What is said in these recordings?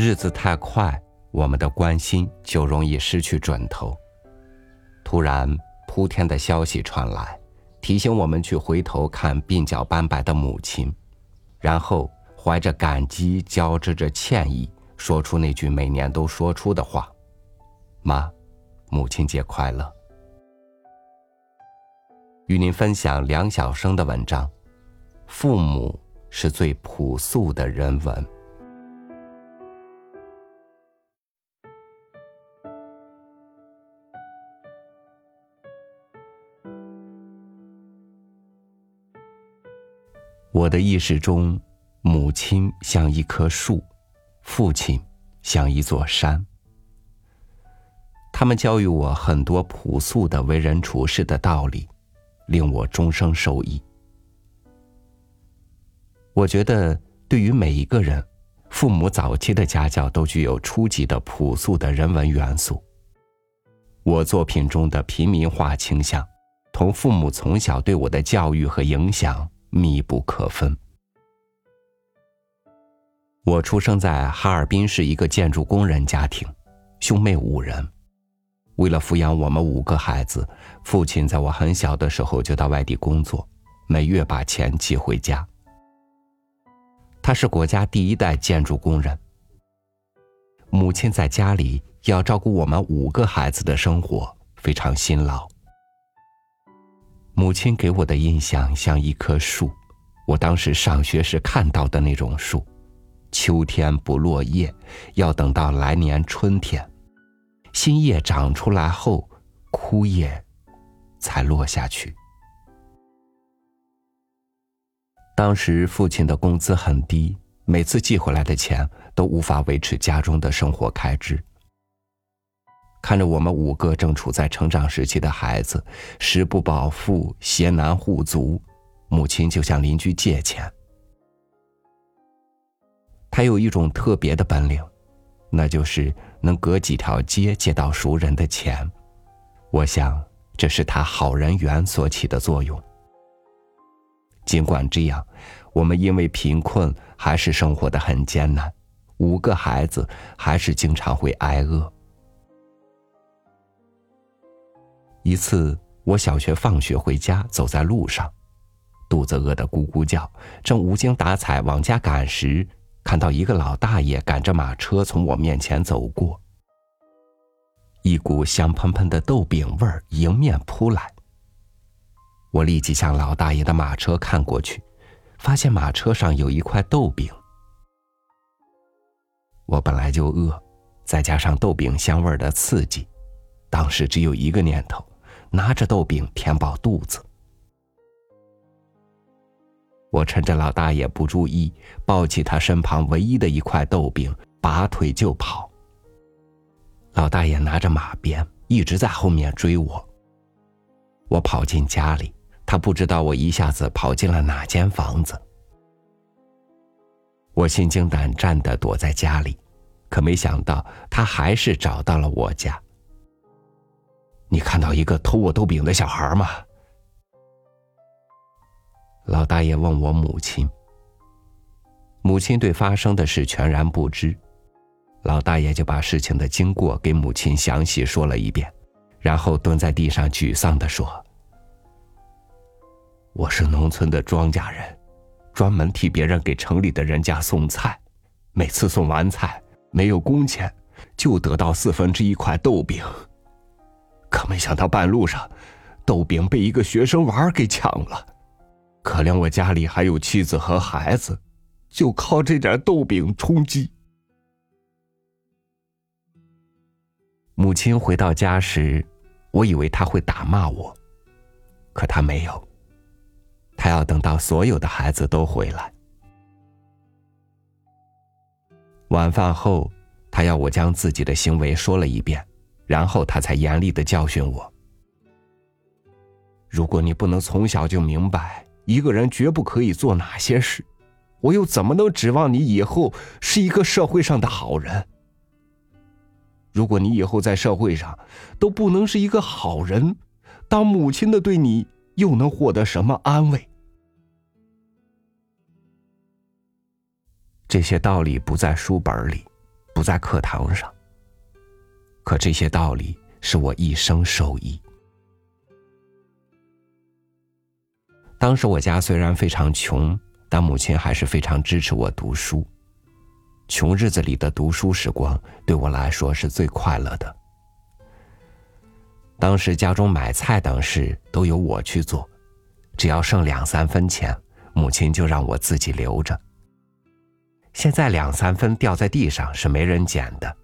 日子太快，我们的关心就容易失去准头。突然，铺天的消息传来，提醒我们去回头看鬓角斑白的母亲，然后怀着感激交织着歉意，说出那句每年都说出的话：“妈，母亲节快乐。”与您分享梁晓声的文章：父母是最朴素的人文。我的意识中，母亲像一棵树，父亲像一座山。他们教育我很多朴素的为人处事的道理。令我终生受益。我觉得，对于每一个人，父母早期的家教都具有初级的朴素的人文元素。我作品中的平民化倾向，同父母从小对我的教育和影响密不可分。我出生在哈尔滨市一个建筑工人家庭，兄妹五人。为了抚养我们五个孩子，父亲在我很小的时候就到外地工作，每月把钱寄回家。他是国家第一代建筑工人。母亲在家里要照顾我们五个孩子的生活，非常辛劳。母亲给我的印象像一棵树，我当时上学时看到的那种树，秋天不落叶，要等到来年春天。新叶长出来后，枯叶才落下去。当时父亲的工资很低，每次寄回来的钱都无法维持家中的生活开支。看着我们五个正处在成长时期的孩子，食不饱腹，鞋难护足，母亲就向邻居借钱。他有一种特别的本领。那就是能隔几条街借到熟人的钱，我想这是他好人缘所起的作用。尽管这样，我们因为贫困还是生活的很艰难，五个孩子还是经常会挨饿。一次，我小学放学回家，走在路上，肚子饿得咕咕叫，正无精打采往家赶时。看到一个老大爷赶着马车从我面前走过，一股香喷喷的豆饼味儿迎面扑来。我立即向老大爷的马车看过去，发现马车上有一块豆饼。我本来就饿，再加上豆饼香味的刺激，当时只有一个念头：拿着豆饼填饱肚子。我趁着老大爷不注意，抱起他身旁唯一的一块豆饼，拔腿就跑。老大爷拿着马鞭，一直在后面追我。我跑进家里，他不知道我一下子跑进了哪间房子。我心惊胆战的躲在家里，可没想到他还是找到了我家。你看到一个偷我豆饼的小孩吗？老大爷问我母亲，母亲对发生的事全然不知，老大爷就把事情的经过给母亲详细说了一遍，然后蹲在地上沮丧的说：“我是农村的庄稼人，专门替别人给城里的人家送菜，每次送完菜没有工钱，就得到四分之一块豆饼，可没想到半路上，豆饼被一个学生娃给抢了。”可怜我家里还有妻子和孩子，就靠这点豆饼充饥。母亲回到家时，我以为他会打骂我，可他没有。他要等到所有的孩子都回来。晚饭后，他要我将自己的行为说了一遍，然后他才严厉的教训我：如果你不能从小就明白。一个人绝不可以做哪些事，我又怎么能指望你以后是一个社会上的好人？如果你以后在社会上都不能是一个好人，当母亲的对你又能获得什么安慰？这些道理不在书本里，不在课堂上。可这些道理是我一生受益。当时我家虽然非常穷，但母亲还是非常支持我读书。穷日子里的读书时光对我来说是最快乐的。当时家中买菜等事都由我去做，只要剩两三分钱，母亲就让我自己留着。现在两三分掉在地上是没人捡的。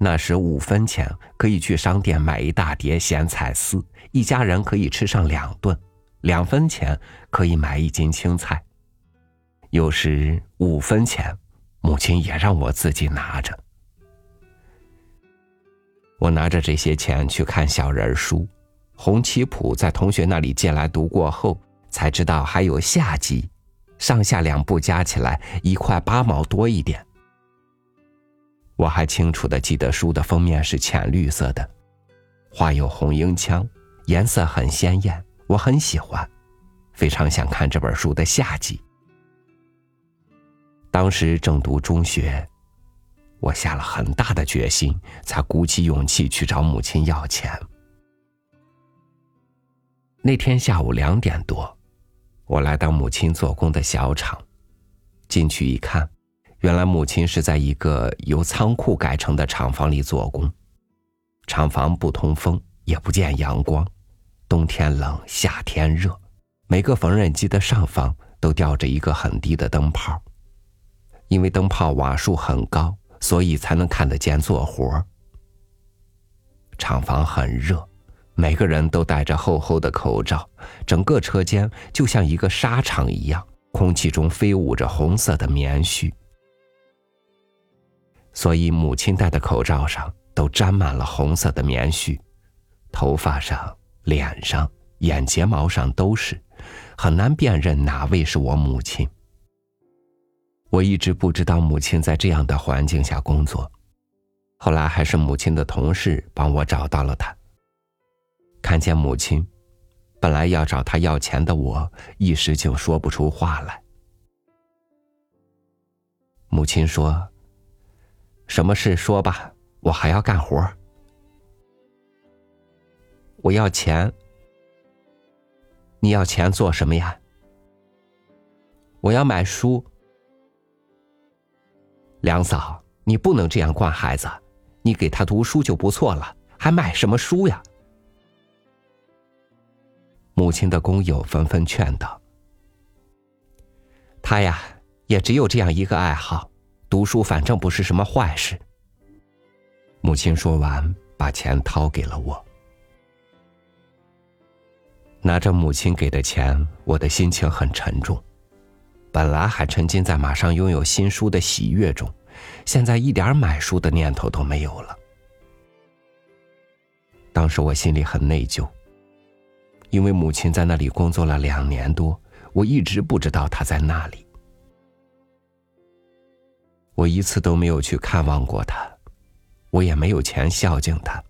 那时五分钱可以去商店买一大碟咸菜丝，一家人可以吃上两顿；两分钱可以买一斤青菜。有时五分钱，母亲也让我自己拿着。我拿着这些钱去看小人书，《红旗谱》在同学那里借来读过后，才知道还有下集，上下两部加起来一块八毛多一点。我还清楚的记得书的封面是浅绿色的，画有红缨枪，颜色很鲜艳，我很喜欢，非常想看这本书的下集。当时正读中学，我下了很大的决心，才鼓起勇气去找母亲要钱。那天下午两点多，我来到母亲做工的小厂，进去一看。原来母亲是在一个由仓库改成的厂房里做工，厂房不通风，也不见阳光，冬天冷，夏天热，每个缝纫机的上方都吊着一个很低的灯泡，因为灯泡瓦数很高，所以才能看得见做活。厂房很热，每个人都戴着厚厚的口罩，整个车间就像一个沙场一样，空气中飞舞着红色的棉絮。所以，母亲戴的口罩上都沾满了红色的棉絮，头发上、脸上、眼睫毛上都是，很难辨认哪位是我母亲。我一直不知道母亲在这样的环境下工作，后来还是母亲的同事帮我找到了她。看见母亲，本来要找她要钱的我，一时竟说不出话来。母亲说。什么事说吧，我还要干活。我要钱。你要钱做什么呀？我要买书。梁嫂，你不能这样惯孩子，你给他读书就不错了，还买什么书呀？母亲的工友纷纷劝道：“他呀，也只有这样一个爱好。”读书反正不是什么坏事。母亲说完，把钱掏给了我。拿着母亲给的钱，我的心情很沉重。本来还沉浸在马上拥有新书的喜悦中，现在一点买书的念头都没有了。当时我心里很内疚，因为母亲在那里工作了两年多，我一直不知道她在那里。我一次都没有去看望过他，我也没有钱孝敬他。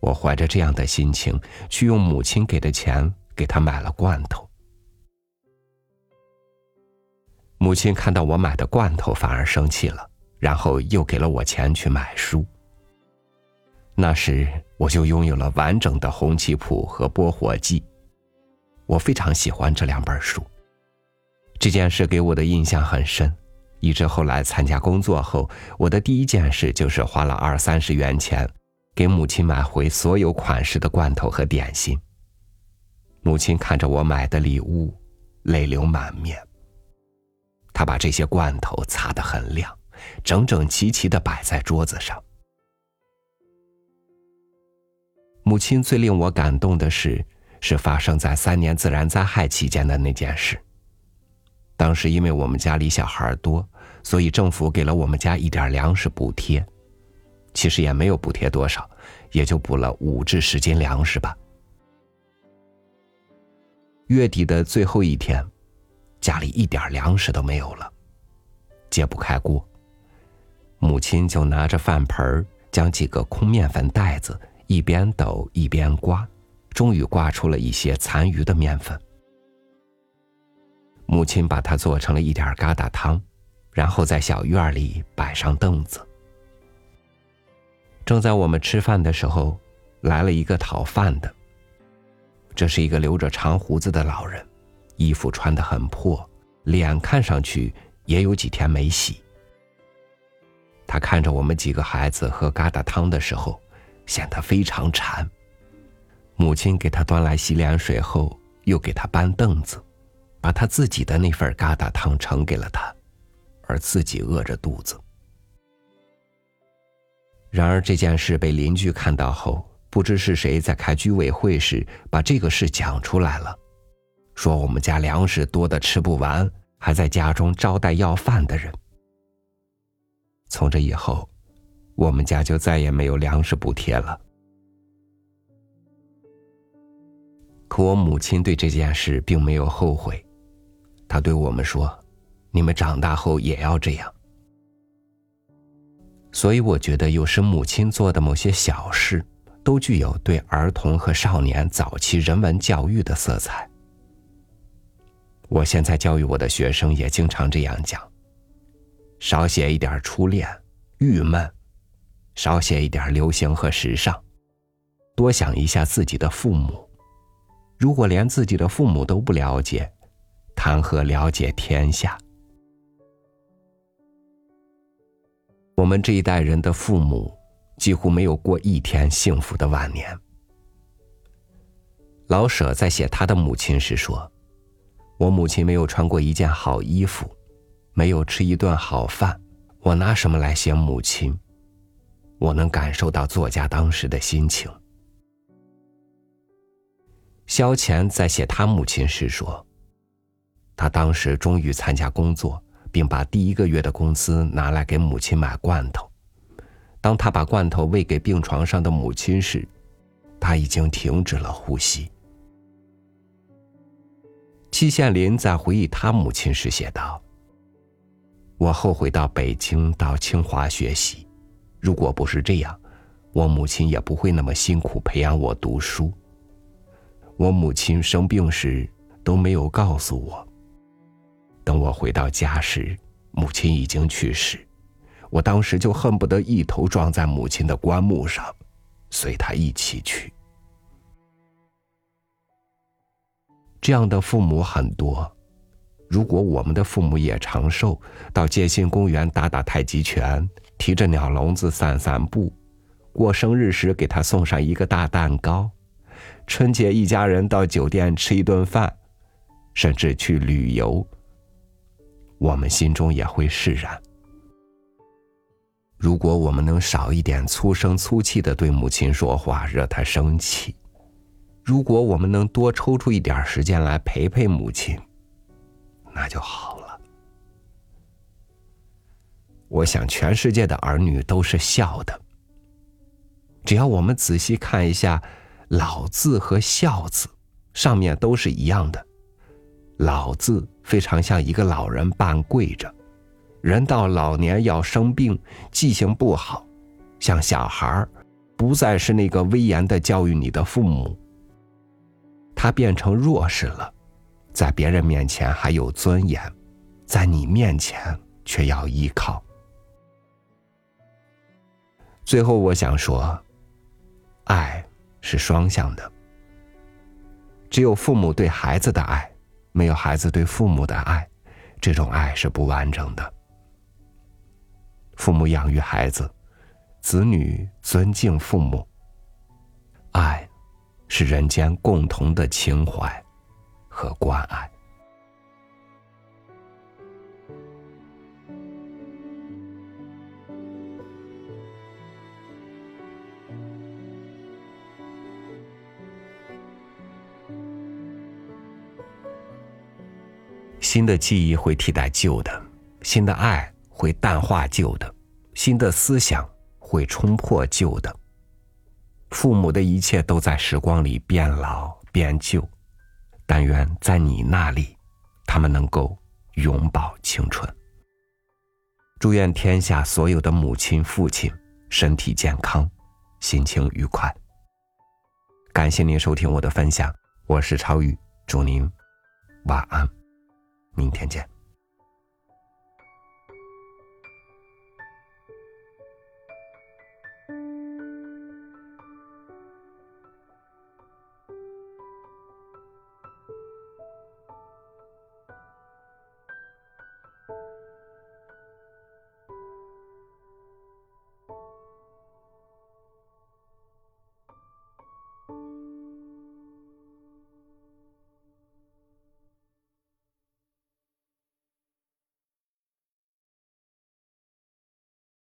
我怀着这样的心情，去用母亲给的钱给他买了罐头。母亲看到我买的罐头，反而生气了，然后又给了我钱去买书。那时我就拥有了完整的《红旗谱》和《拨火记》，我非常喜欢这两本书。这件事给我的印象很深。一直后来参加工作后，我的第一件事就是花了二三十元钱，给母亲买回所有款式的罐头和点心。母亲看着我买的礼物，泪流满面。她把这些罐头擦得很亮，整整齐齐的摆在桌子上。母亲最令我感动的事，是发生在三年自然灾害期间的那件事。当时因为我们家里小孩多，所以政府给了我们家一点粮食补贴，其实也没有补贴多少，也就补了五至十斤粮食吧。月底的最后一天，家里一点粮食都没有了，揭不开锅，母亲就拿着饭盆将几个空面粉袋子一边抖一边刮，终于刮出了一些残余的面粉。母亲把它做成了一点疙瘩汤，然后在小院里摆上凳子，正在我们吃饭的时候，来了一个讨饭的。这是一个留着长胡子的老人，衣服穿得很破，脸看上去也有几天没洗。他看着我们几个孩子喝疙瘩汤的时候，显得非常馋。母亲给他端来洗脸水后，又给他搬凳子，把他自己的那份疙瘩汤盛给了他，而自己饿着肚子。然而这件事被邻居看到后。不知是谁在开居委会时把这个事讲出来了，说我们家粮食多的吃不完，还在家中招待要饭的人。从这以后，我们家就再也没有粮食补贴了。可我母亲对这件事并没有后悔，他对我们说：“你们长大后也要这样。”所以我觉得，有时母亲做的某些小事。都具有对儿童和少年早期人文教育的色彩。我现在教育我的学生也经常这样讲：少写一点初恋、郁闷，少写一点流行和时尚，多想一下自己的父母。如果连自己的父母都不了解，谈何了解天下？我们这一代人的父母。几乎没有过一天幸福的晚年。老舍在写他的母亲时说：“我母亲没有穿过一件好衣服，没有吃一顿好饭，我拿什么来写母亲？我能感受到作家当时的心情。”萧乾在写他母亲时说：“他当时终于参加工作，并把第一个月的工资拿来给母亲买罐头。”当他把罐头喂给病床上的母亲时，他已经停止了呼吸。季羡林在回忆他母亲时写道：“我后悔到北京到清华学习，如果不是这样，我母亲也不会那么辛苦培养我读书。我母亲生病时都没有告诉我。等我回到家时，母亲已经去世。”我当时就恨不得一头撞在母亲的棺木上，随她一起去。这样的父母很多，如果我们的父母也长寿，到街心公园打打太极拳，提着鸟笼子散散步，过生日时给他送上一个大蛋糕，春节一家人到酒店吃一顿饭，甚至去旅游，我们心中也会释然。如果我们能少一点粗声粗气的对母亲说话，惹她生气；如果我们能多抽出一点时间来陪陪母亲，那就好了。我想，全世界的儿女都是孝的。只要我们仔细看一下“老”字和“孝”字，上面都是一样的。“老”字非常像一个老人半跪着。人到老年要生病，记性不好，像小孩不再是那个威严的教育你的父母。他变成弱势了，在别人面前还有尊严，在你面前却要依靠。最后，我想说，爱是双向的。只有父母对孩子的爱，没有孩子对父母的爱，这种爱是不完整的。父母养育孩子，子女尊敬父母。爱，是人间共同的情怀和关爱。新的记忆会替代旧的，新的爱。会淡化旧的，新的思想会冲破旧的。父母的一切都在时光里变老变旧，但愿在你那里，他们能够永葆青春。祝愿天下所有的母亲、父亲身体健康，心情愉快。感谢您收听我的分享，我是超宇，祝您晚安，明天见。